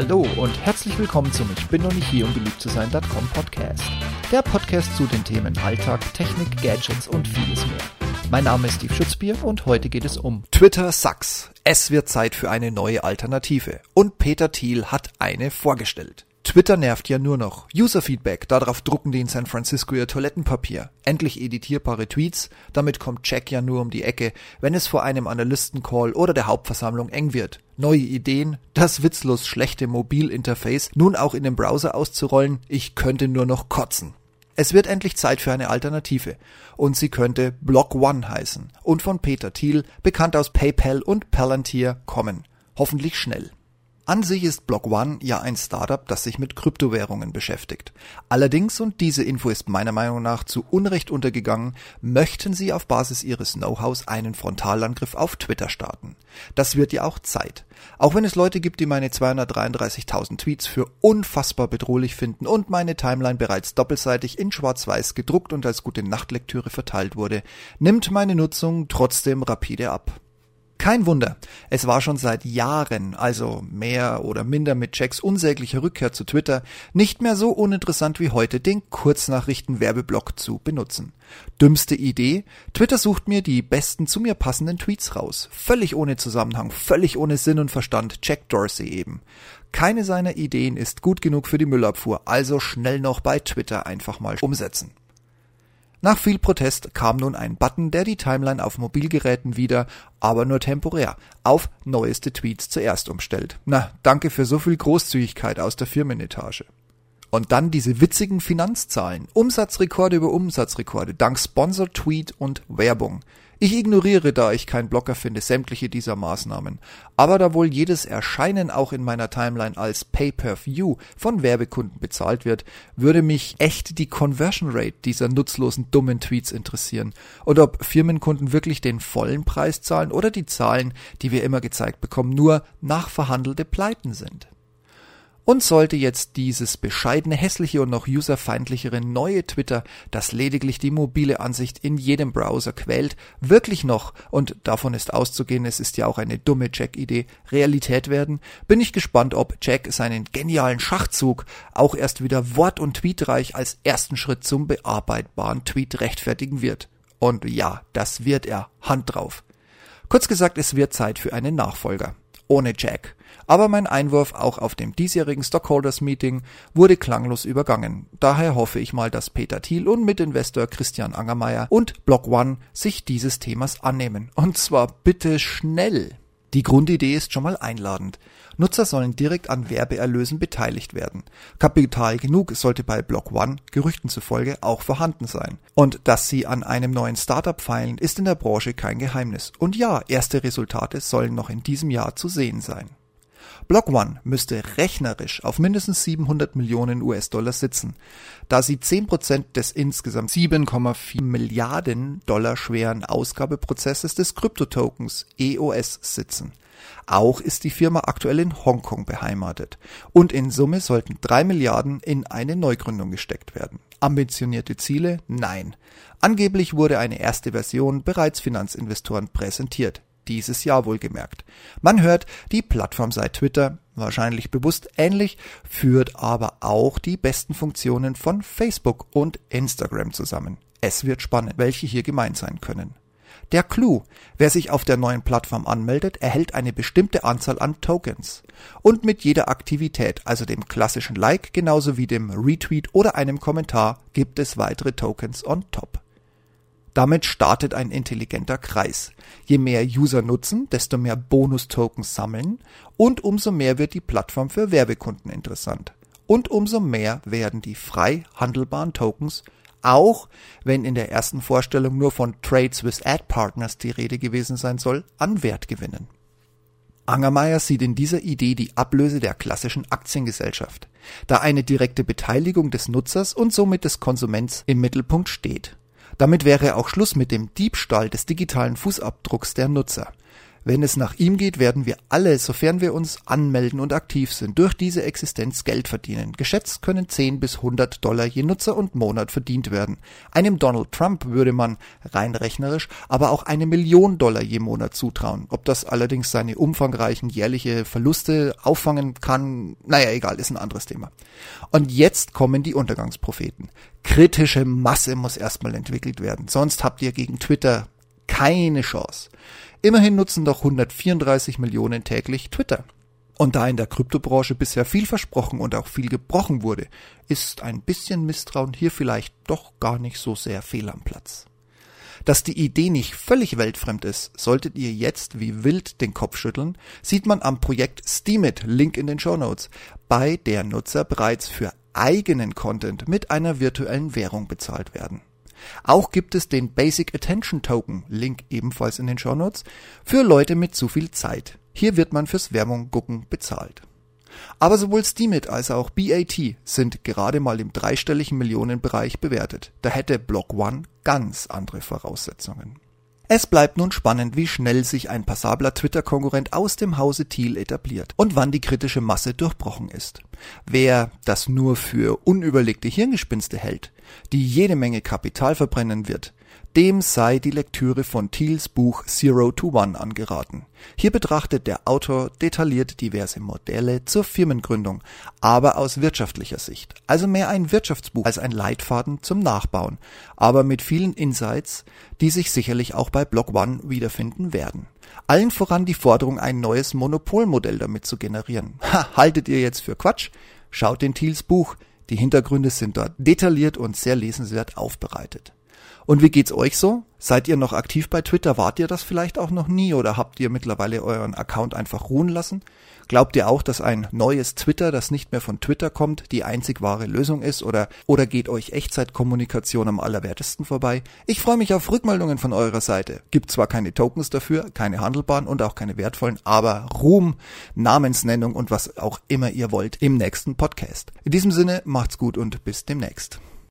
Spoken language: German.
Hallo und herzlich willkommen zum Ich bin noch nicht hier, um beliebt zu sein.com Podcast. Der Podcast zu den Themen Alltag, Technik, Gadgets und vieles mehr. Mein Name ist Steve Schutzbier und heute geht es um Twitter sucks. Es wird Zeit für eine neue Alternative. Und Peter Thiel hat eine vorgestellt. Twitter nervt ja nur noch. User-Feedback, darauf drucken die in San Francisco ihr Toilettenpapier. Endlich editierbare Tweets, damit kommt Jack ja nur um die Ecke, wenn es vor einem Analystencall oder der Hauptversammlung eng wird. Neue Ideen, das witzlos schlechte Mobilinterface nun auch in den Browser auszurollen, ich könnte nur noch kotzen. Es wird endlich Zeit für eine Alternative. Und sie könnte Block One heißen und von Peter Thiel, bekannt aus PayPal und Palantir, kommen. Hoffentlich schnell. An sich ist Block One ja ein Startup, das sich mit Kryptowährungen beschäftigt. Allerdings, und diese Info ist meiner Meinung nach zu Unrecht untergegangen, möchten sie auf Basis ihres Know-hows einen Frontalangriff auf Twitter starten. Das wird ja auch Zeit. Auch wenn es Leute gibt, die meine 233.000 Tweets für unfassbar bedrohlich finden und meine Timeline bereits doppelseitig in schwarz-weiß gedruckt und als gute Nachtlektüre verteilt wurde, nimmt meine Nutzung trotzdem rapide ab. Kein Wunder, es war schon seit Jahren, also mehr oder minder mit Jacks unsäglicher Rückkehr zu Twitter, nicht mehr so uninteressant wie heute, den Kurznachrichten-Werbeblock zu benutzen. Dümmste Idee? Twitter sucht mir die besten zu mir passenden Tweets raus. Völlig ohne Zusammenhang, völlig ohne Sinn und Verstand, Jack Dorsey eben. Keine seiner Ideen ist gut genug für die Müllabfuhr, also schnell noch bei Twitter einfach mal umsetzen. Nach viel Protest kam nun ein Button, der die Timeline auf Mobilgeräten wieder, aber nur temporär, auf neueste Tweets zuerst umstellt. Na, danke für so viel Großzügigkeit aus der Firmenetage. Und dann diese witzigen Finanzzahlen. Umsatzrekorde über Umsatzrekorde, dank Sponsor-Tweet und Werbung. Ich ignoriere, da ich kein Blocker finde, sämtliche dieser Maßnahmen. Aber da wohl jedes Erscheinen auch in meiner Timeline als Pay-per-View von Werbekunden bezahlt wird, würde mich echt die Conversion Rate dieser nutzlosen dummen Tweets interessieren. Und ob Firmenkunden wirklich den vollen Preis zahlen oder die Zahlen, die wir immer gezeigt bekommen, nur nachverhandelte Pleiten sind. Und sollte jetzt dieses bescheidene, hässliche und noch userfeindlichere neue Twitter, das lediglich die mobile Ansicht in jedem Browser quält, wirklich noch, und davon ist auszugehen, es ist ja auch eine dumme Jack-Idee, Realität werden, bin ich gespannt, ob Jack seinen genialen Schachzug auch erst wieder wort- und tweetreich als ersten Schritt zum bearbeitbaren Tweet rechtfertigen wird. Und ja, das wird er. Hand drauf. Kurz gesagt, es wird Zeit für einen Nachfolger. Ohne Jack aber mein Einwurf auch auf dem diesjährigen Stockholders Meeting wurde klanglos übergangen. Daher hoffe ich mal, dass Peter Thiel und Mitinvestor Christian Angermeier und Block One sich dieses Themas annehmen. Und zwar bitte schnell. Die Grundidee ist schon mal einladend. Nutzer sollen direkt an Werbeerlösen beteiligt werden. Kapital genug sollte bei Block One Gerüchten zufolge auch vorhanden sein. Und dass sie an einem neuen Startup feilen, ist in der Branche kein Geheimnis. Und ja, erste Resultate sollen noch in diesem Jahr zu sehen sein. Block One müsste rechnerisch auf mindestens 700 Millionen US-Dollar sitzen, da sie 10% des insgesamt 7,4 Milliarden Dollar schweren Ausgabeprozesses des Kryptotokens EOS sitzen. Auch ist die Firma aktuell in Hongkong beheimatet und in Summe sollten 3 Milliarden in eine Neugründung gesteckt werden. Ambitionierte Ziele? Nein. Angeblich wurde eine erste Version bereits Finanzinvestoren präsentiert dieses Jahr wohlgemerkt. Man hört, die Plattform sei Twitter, wahrscheinlich bewusst ähnlich, führt aber auch die besten Funktionen von Facebook und Instagram zusammen. Es wird spannend, welche hier gemeint sein können. Der Clou. Wer sich auf der neuen Plattform anmeldet, erhält eine bestimmte Anzahl an Tokens. Und mit jeder Aktivität, also dem klassischen Like genauso wie dem Retweet oder einem Kommentar, gibt es weitere Tokens on top. Damit startet ein intelligenter Kreis. Je mehr User nutzen, desto mehr Bonus-Tokens sammeln und umso mehr wird die Plattform für Werbekunden interessant. Und umso mehr werden die frei handelbaren Tokens, auch wenn in der ersten Vorstellung nur von Trades with Ad Partners die Rede gewesen sein soll, an Wert gewinnen. Angermeier sieht in dieser Idee die Ablöse der klassischen Aktiengesellschaft, da eine direkte Beteiligung des Nutzers und somit des Konsuments im Mittelpunkt steht. Damit wäre auch Schluss mit dem Diebstahl des digitalen Fußabdrucks der Nutzer. Wenn es nach ihm geht, werden wir alle, sofern wir uns anmelden und aktiv sind, durch diese Existenz Geld verdienen. Geschätzt können 10 bis 100 Dollar je Nutzer und Monat verdient werden. Einem Donald Trump würde man rein rechnerisch aber auch eine Million Dollar je Monat zutrauen. Ob das allerdings seine umfangreichen jährliche Verluste auffangen kann, naja, egal, ist ein anderes Thema. Und jetzt kommen die Untergangspropheten. Kritische Masse muss erstmal entwickelt werden, sonst habt ihr gegen Twitter keine Chance. Immerhin nutzen doch 134 Millionen täglich Twitter. Und da in der Kryptobranche bisher viel versprochen und auch viel gebrochen wurde, ist ein bisschen Misstrauen hier vielleicht doch gar nicht so sehr fehl am Platz. Dass die Idee nicht völlig weltfremd ist, solltet ihr jetzt wie wild den Kopf schütteln, sieht man am Projekt Steemit, Link in den Show Notes, bei der Nutzer bereits für eigenen Content mit einer virtuellen Währung bezahlt werden. Auch gibt es den Basic Attention Token, Link ebenfalls in den Shownotes, für Leute mit zu viel Zeit. Hier wird man fürs Werbung gucken bezahlt. Aber sowohl Steemit als auch BAT sind gerade mal im dreistelligen Millionenbereich bewertet. Da hätte Block One ganz andere Voraussetzungen. Es bleibt nun spannend, wie schnell sich ein passabler Twitter-Konkurrent aus dem Hause Thiel etabliert und wann die kritische Masse durchbrochen ist. Wer das nur für unüberlegte Hirngespinste hält, die jede Menge Kapital verbrennen wird, dem sei die Lektüre von Thiels Buch Zero to One angeraten. Hier betrachtet der Autor detailliert diverse Modelle zur Firmengründung, aber aus wirtschaftlicher Sicht. Also mehr ein Wirtschaftsbuch als ein Leitfaden zum Nachbauen, aber mit vielen Insights, die sich sicherlich auch bei Block One wiederfinden werden. Allen voran die Forderung, ein neues Monopolmodell damit zu generieren. Ha, haltet ihr jetzt für Quatsch? Schaut in Thiels Buch. Die Hintergründe sind dort detailliert und sehr lesenswert aufbereitet. Und wie geht's euch so? Seid ihr noch aktiv bei Twitter? Wart ihr das vielleicht auch noch nie oder habt ihr mittlerweile euren Account einfach ruhen lassen? Glaubt ihr auch, dass ein neues Twitter, das nicht mehr von Twitter kommt, die einzig wahre Lösung ist oder, oder geht euch Echtzeitkommunikation am allerwertesten vorbei? Ich freue mich auf Rückmeldungen von eurer Seite. Gibt zwar keine Tokens dafür, keine handelbaren und auch keine wertvollen, aber Ruhm, Namensnennung und was auch immer ihr wollt im nächsten Podcast. In diesem Sinne, macht's gut und bis demnächst.